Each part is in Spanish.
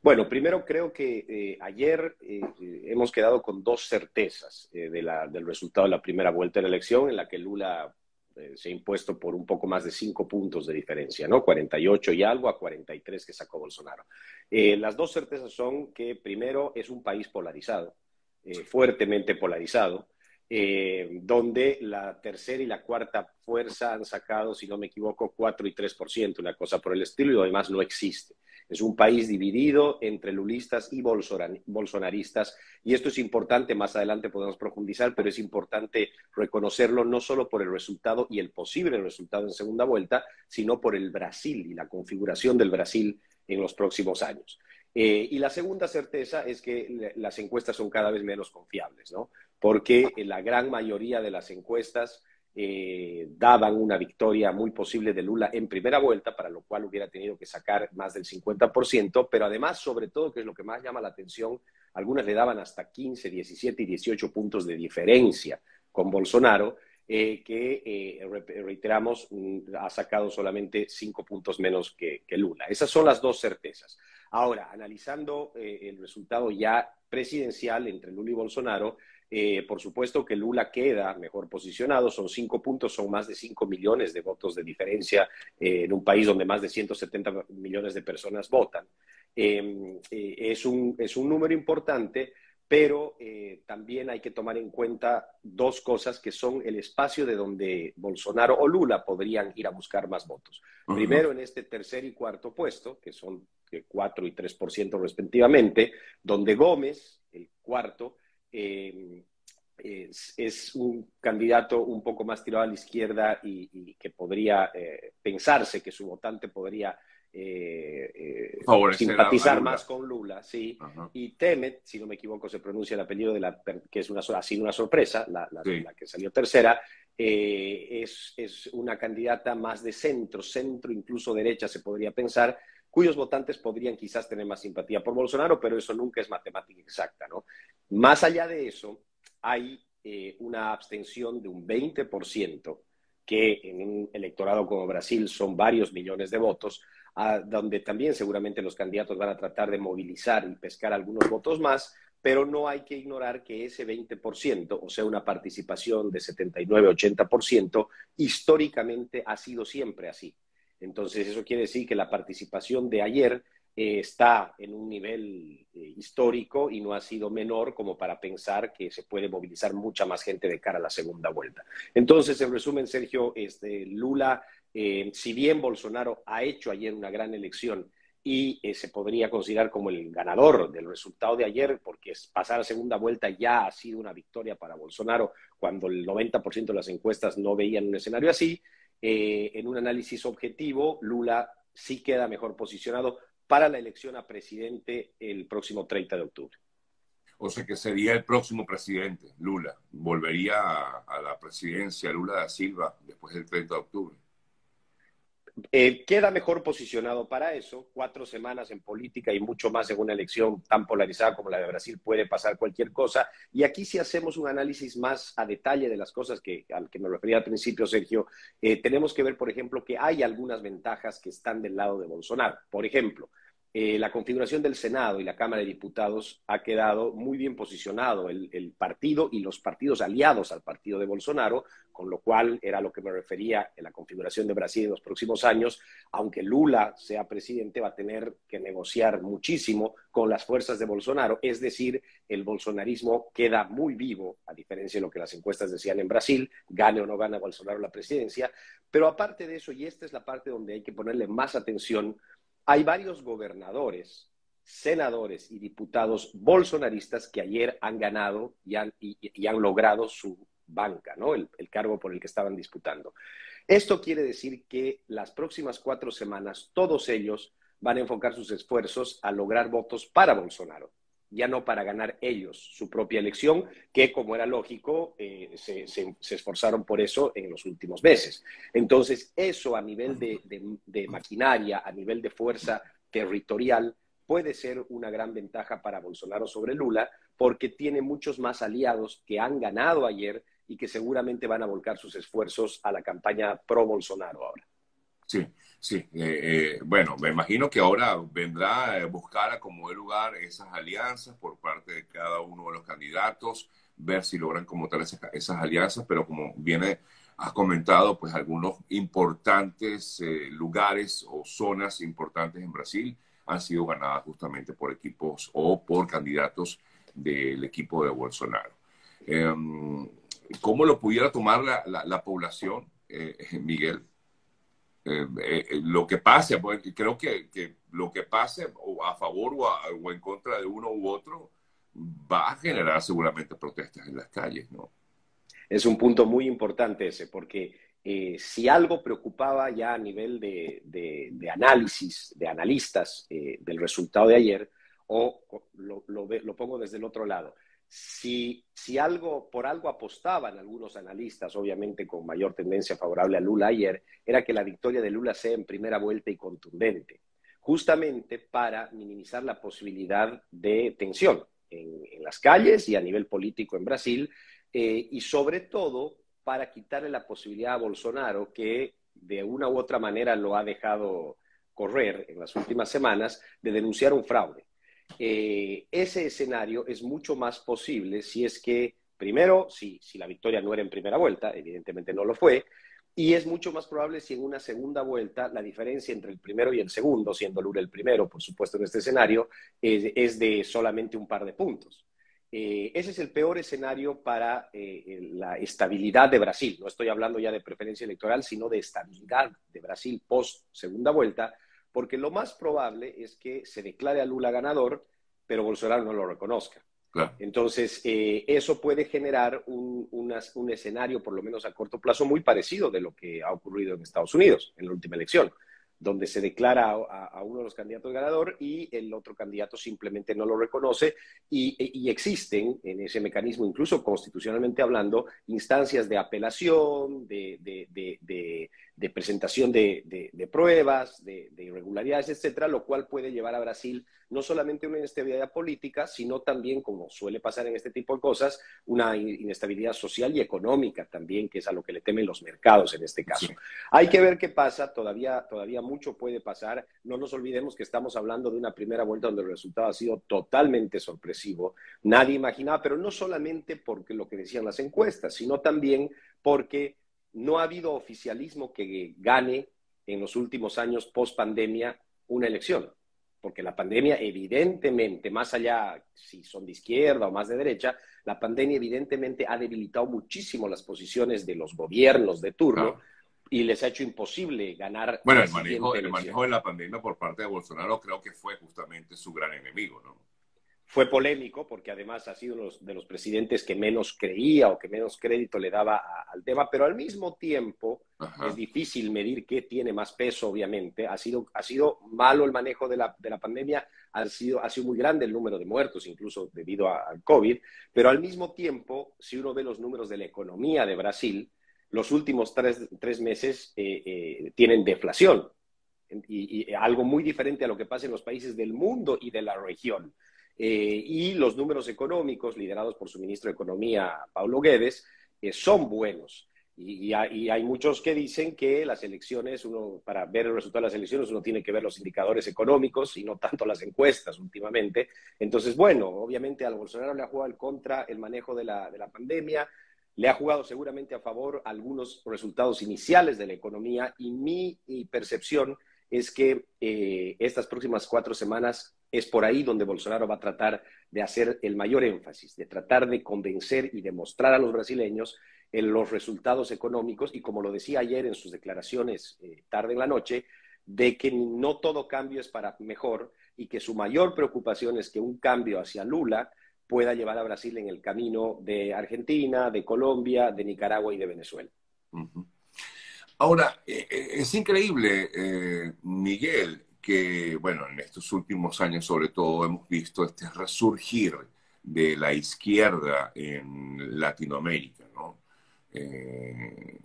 Bueno, primero creo que eh, ayer eh, hemos quedado con dos certezas eh, de la, del resultado de la primera vuelta de la elección, en la que Lula se ha impuesto por un poco más de cinco puntos de diferencia, ¿no? 48 y algo a 43 que sacó Bolsonaro. las dos certezas son que primero es un país polarizado, fuertemente polarizado, donde la tercera y la cuarta fuerza han sacado, si no me equivoco, 4 y 3%, una cosa por el estilo, y lo demás no existe. Es un país dividido entre lulistas y bolsonaristas y esto es importante, más adelante podemos profundizar, pero es importante reconocerlo no solo por el resultado y el posible resultado en segunda vuelta, sino por el Brasil y la configuración del Brasil en los próximos años. Eh, y la segunda certeza es que las encuestas son cada vez menos confiables, ¿no? Porque la gran mayoría de las encuestas eh, daban una victoria muy posible de Lula en primera vuelta, para lo cual hubiera tenido que sacar más del 50%, pero además, sobre todo, que es lo que más llama la atención, algunas le daban hasta 15, 17 y 18 puntos de diferencia con Bolsonaro, eh, que, eh, reiteramos, mm, ha sacado solamente cinco puntos menos que, que, Lula. Esas son las dos certezas. Ahora, analizando el resultado ya presidencial entre Lula y Bolsonaro, eh, por supuesto que Lula queda mejor posicionado, son cinco puntos, son más de cinco millones de votos de diferencia eh, en un país donde más de 170 millones de personas votan. Em, eh, es, un, es un número importante, pero también hay que tomar en cuenta dos cosas que son el espacio de donde Bolsonaro o Lula podrían ir a buscar más votos. Primero, en este tercer y cuarto puesto, que son 4 y 3% respectivamente, donde Gómez, el cuarto, eh, es, un candidato un poco más tirado a la izquierda y, que podría eh, pensarse que su votante podría eh, simpatizar más. con Lula, sí. Y Temet, si no me equivoco, se pronuncia el apellido de la que es una, ha sido una sorpresa, la, que salió tercera, es, es, una candidata más de centro, centro, incluso derecha, se podría pensar, cuyos votantes podrían quizás tener más simpatía por Bolsonaro, pero eso nunca es matemática exacta, ¿no? Más allá de eso, hay eh, una abstención de un 20%, que en un electorado como Brasil son varios millones de votos, donde también seguramente los candidatos van a tratar de movilizar y pescar algunos votos más, pero no hay que ignorar que ese 20%, o sea, una participación de 79-80%, históricamente ha sido siempre así. Entonces, eso quiere decir que la participación de ayer eh, está en un nivel eh, histórico y no ha sido menor como para pensar que se puede movilizar mucha más gente de cara a la segunda vuelta. Entonces, en resumen, Sergio, este, Lula, eh, si bien Bolsonaro ha hecho ayer una gran elección y se podría considerar como el ganador del resultado de ayer, porque pasar a segunda vuelta ya ha sido una victoria para Bolsonaro cuando el 90% de las encuestas no veían un escenario así, eh, en un análisis objetivo, Lula sí queda mejor posicionado para la elección a presidente el próximo 30 de octubre. O sea que sería el próximo presidente, Lula. Volvería a la presidencia Lula da Silva después del 30 de octubre. Eh, queda mejor posicionado para eso. Cuatro semanas en política y mucho más en una elección tan polarizada como la de Brasil puede pasar cualquier cosa. Y aquí si hacemos un análisis más a detalle de las cosas que, al que me refería al principio, Sergio, eh, tenemos que ver, por ejemplo, que hay algunas ventajas que están del lado de Bolsonaro. Por ejemplo, eh, la configuración del Senado y la Cámara de Diputados ha quedado muy bien posicionado el, partido y los partidos aliados al partido de Bolsonaro, con lo cual era lo que me refería en la configuración de Brasil en los próximos años, aunque Lula sea presidente, va a tener que negociar muchísimo con las fuerzas de Bolsonaro, es decir, el bolsonarismo queda muy vivo, a diferencia de lo que las encuestas decían en Brasil, gane o no gane Bolsonaro la presidencia, pero aparte de eso, y esta es la parte donde hay que ponerle más atención, hay varios gobernadores, senadores y diputados bolsonaristas que ayer han ganado y han, logrado su banca, ¿no? El, el, cargo por el que estaban disputando. Esto quiere decir que las próximas cuatro semanas todos ellos van a enfocar sus esfuerzos a lograr votos para Bolsonaro ya no para ganar ellos su propia elección, que como era lógico, eh, se, esforzaron por eso en los últimos meses. Entonces, eso a nivel de, maquinaria, a nivel de fuerza territorial, puede ser una gran ventaja para Bolsonaro sobre Lula, porque tiene muchos más aliados que han ganado ayer y que seguramente van a volcar sus esfuerzos a la campaña pro Bolsonaro ahora. Sí, sí. Eh, eh, bueno, me imagino que ahora vendrá a buscar a como de lugar esas alianzas por parte de cada uno de los candidatos, ver si logran como tal esas, alianzas, pero como viene has comentado, pues algunos importantes eh, lugares o zonas importantes en Brasil han sido ganadas justamente por equipos o por candidatos del equipo de Bolsonaro. Em, ¿Cómo lo pudiera tomar la, población, Miguel? Eh, eh, lo que pase, pues, creo que, lo que pase a favor o, en contra de uno u otro va a generar seguramente protestas en las calles, ¿no? Es un punto muy importante ese, porque eh, si algo preocupaba ya a nivel de, análisis, de analistas del resultado de ayer, o lo, lo pongo desde el otro lado, si, algo, por algo apostaban algunos analistas, obviamente con mayor tendencia favorable a Lula ayer, era que la victoria de Lula sea en primera vuelta y contundente, justamente para minimizar la posibilidad de tensión en, las calles y a nivel político en Brasil, eh, y sobre todo para quitarle la posibilidad a Bolsonaro, que de una u otra manera lo ha dejado correr en las últimas semanas, de denunciar un fraude. Eh, ese escenario es mucho más posible si es que, primero, si, si la victoria no era en primera vuelta, evidentemente no lo fue, y es mucho más probable si en una segunda vuelta la diferencia entre el primero y el segundo, siendo Lula el primero, por supuesto, en este escenario, es, de solamente un par de puntos. Eh, ese es el peor escenario para eh, la estabilidad de Brasil. No estoy hablando ya de preferencia electoral, sino de estabilidad de Brasil post segunda vuelta, porque lo más probable es que se declare a Lula ganador, pero Bolsonaro no lo reconozca. Entonces, eh, eso puede generar un, un, escenario, por lo menos a corto plazo, muy parecido de lo que ha ocurrido en Estados Unidos en la última elección donde se declara a, uno de los candidatos ganador y el otro candidato simplemente no lo reconoce y, existen en ese mecanismo, incluso constitucionalmente hablando, instancias de apelación, de, de presentación de, pruebas, de, irregularidades, etcétera, lo cual puede llevar a Brasil no solamente una inestabilidad política, sino también, como suele pasar en este tipo de cosas, una inestabilidad social y económica también, que es a lo que le temen los mercados en este caso. Hay que ver qué pasa, todavía, todavía mucho puede pasar. No nos olvidemos que estamos hablando de una primera vuelta donde el resultado ha sido totalmente sorpresivo. Nadie imaginaba, pero no solamente porque lo que decían las encuestas, sino también porque no ha habido oficialismo que gane en los últimos años post pandemia una elección porque la pandemia evidentemente, más allá si son de izquierda o más de derecha, la pandemia evidentemente ha debilitado muchísimo las posiciones de los gobiernos de turno y les ha hecho imposible ganar. Bueno, el manejo, el manejo de la pandemia por parte de Bolsonaro creo que fue justamente su gran enemigo, ¿no? Fue polémico porque además ha sido uno de los presidentes que menos creía o que menos crédito le daba al tema, pero al mismo tiempo es difícil medir qué tiene más peso, obviamente. Ha sido, ha sido malo el manejo de la, de la pandemia, ha sido, ha sido muy grande el número de muertos, incluso debido al COVID, pero al mismo tiempo, si uno ve los números de la economía de Brasil, los últimos tres, tres meses eh, eh, tienen deflación. y, algo muy diferente a lo que pasa en los países del mundo y de la región. Eh, y los números económicos liderados por su ministro de Economía, Paulo Guedes, son buenos. Y, hay, muchos que dicen que las elecciones, uno, para ver el resultado de las elecciones, uno tiene que ver los indicadores económicos y no tanto las encuestas últimamente. Entonces, bueno, obviamente al Bolsonaro le ha jugado contra el manejo de la, de la pandemia, le ha jugado seguramente a favor algunos resultados iniciales de la economía y mi percepción es que eh, estas próximas cuatro semanas es por ahí donde Bolsonaro va a tratar de hacer el mayor énfasis, de tratar de convencer y demostrar a los brasileños en los resultados económicos y como lo decía ayer en sus declaraciones eh, tarde en la noche, de que no todo cambio es para mejor y que su mayor preocupación es que un cambio hacia Lula pueda llevar a Brasil en el camino de Argentina, de Colombia, de Nicaragua y de Venezuela. Ahora, eh, eh, es increíble, Miguel, que, bueno, en estos últimos años sobre todo hemos visto este resurgir de la izquierda en Latinoamérica, ¿no? Eh,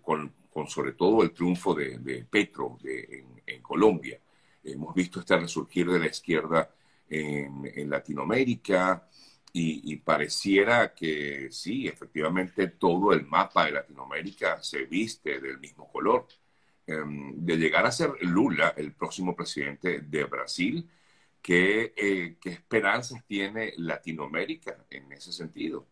con, sobre todo el triunfo de, Petro en, Colombia. Hemos visto este resurgir de la izquierda en, Latinoamérica y, pareciera que sí, efectivamente todo el mapa de Latinoamérica se viste del mismo color. em, de llegar a ser Lula el próximo presidente de Brasil. ¿Qué, eh, ¿Qué esperanzas tiene Latinoamérica en ese sentido?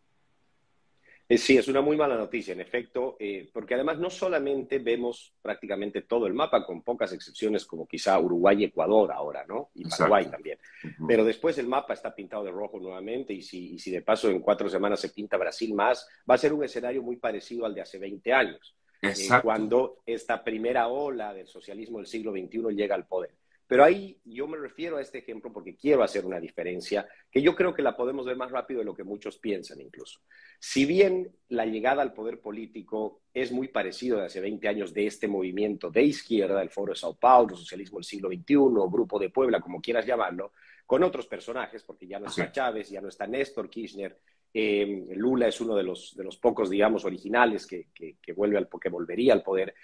Eh, sí, es una muy mala noticia, en efecto, eh, porque además no solamente vemos prácticamente todo el mapa, con pocas excepciones como quizá Uruguay y Ecuador ahora, ¿no? Y Paraguay también. Pero después el mapa está pintado de rojo nuevamente y si, y si de paso en cuatro semanas se pinta Brasil más, va a ser un escenario muy parecido al de hace 20 años, eh, cuando esta primera ola del socialismo del siglo XXI llega al poder. Pero ahí yo me refiero a este ejemplo porque quiero hacer una diferencia que yo creo que la podemos ver más rápido de lo que muchos piensan incluso. Si bien la llegada al poder político es muy parecido de hace 20 años de este movimiento de izquierda, el Foro de Sao Paulo, Socialismo del siglo XXI, Grupo de Puebla, como quieras llamarlo, con otros personajes, porque ya no está Chávez, ya no está Néstor Kirchner, eh, Lula es uno de los, de los pocos, digamos, originales que, que, vuelve al, que volvería al poder.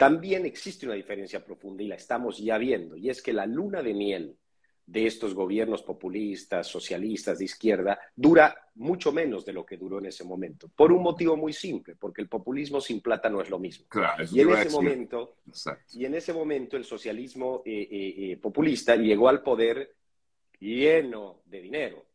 También existe una diferencia profunda y la estamos ya viendo, y es que la luna de miel de estos gobiernos populistas, socialistas de izquierda, dura mucho menos de lo que duró en ese momento, por un motivo muy simple, porque el populismo sin plata no es lo mismo. y, en ese momento, y en ese momento el socialismo eh, eh, eh, populista llegó al poder lleno de dinero.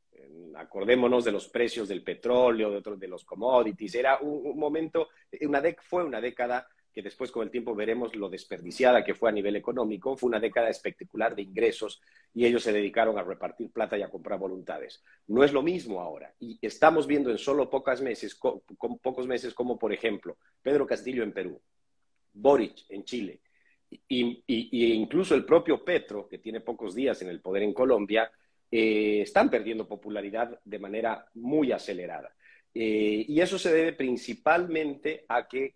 Acordémonos de los precios del petróleo, de otros de los commodities. Era un, un momento, una fue una década que después con el tiempo veremos lo desperdiciada que fue a nivel económico, fue una década espectacular de ingresos y ellos se dedicaron a repartir plata y a comprar voluntades. No es lo mismo ahora y estamos viendo en solo pocos meses, con, pocos meses como por ejemplo Pedro Castillo en Perú, Boric en Chile y, incluso el propio Petro, que tiene pocos días en el poder en Colombia, eh, están perdiendo popularidad de manera muy acelerada. Eh, y eso se debe principalmente a que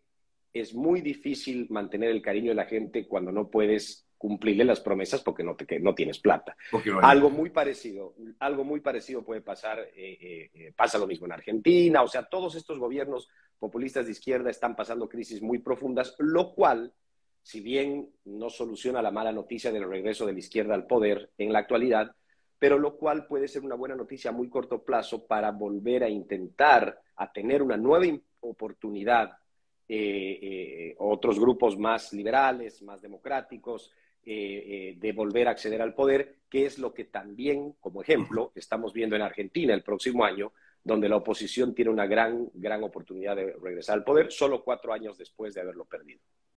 es muy difícil mantener el cariño de la gente cuando no puedes cumplirle las promesas porque no, te, no tienes plata. algo muy parecido, algo muy parecido puede pasar, eh, eh, eh, pasa lo mismo en Argentina, o sea, todos estos gobiernos populistas de izquierda están pasando crisis muy profundas, lo cual, si bien no soluciona la mala noticia del regreso de la izquierda al poder en la actualidad, pero lo cual puede ser una buena noticia a muy corto plazo para volver a intentar a tener una nueva oportunidad eh, eh, otros grupos más liberales, más democráticos, eh, de volver a acceder al poder, que es lo que también, como ejemplo, estamos viendo en Argentina el próximo año, donde la oposición tiene una gran, gran oportunidad de regresar al poder, solo cuatro años después de haberlo perdido.